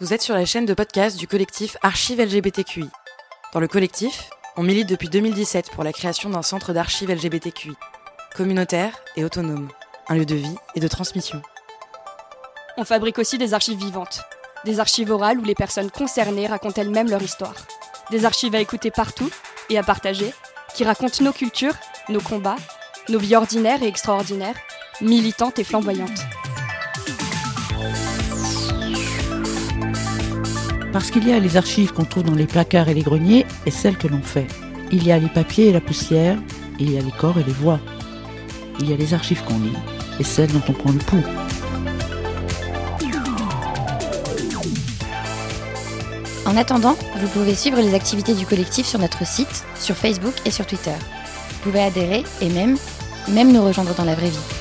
Vous êtes sur la chaîne de podcast du collectif Archives LGBTQI. Dans le collectif, on milite depuis 2017 pour la création d'un centre d'archives LGBTQI, communautaire et autonome, un lieu de vie et de transmission. On fabrique aussi des archives vivantes, des archives orales où les personnes concernées racontent elles-mêmes leur histoire, des archives à écouter partout et à partager, qui racontent nos cultures, nos combats, nos vies ordinaires et extraordinaires, militantes et flamboyantes. Parce qu'il y a les archives qu'on trouve dans les placards et les greniers et celles que l'on fait. Il y a les papiers et la poussière, il y a les corps et les voix. Il y a les archives qu'on lit et celles dont on prend le pouls. En attendant, vous pouvez suivre les activités du collectif sur notre site, sur Facebook et sur Twitter. Vous pouvez adhérer et même, même nous rejoindre dans la vraie vie.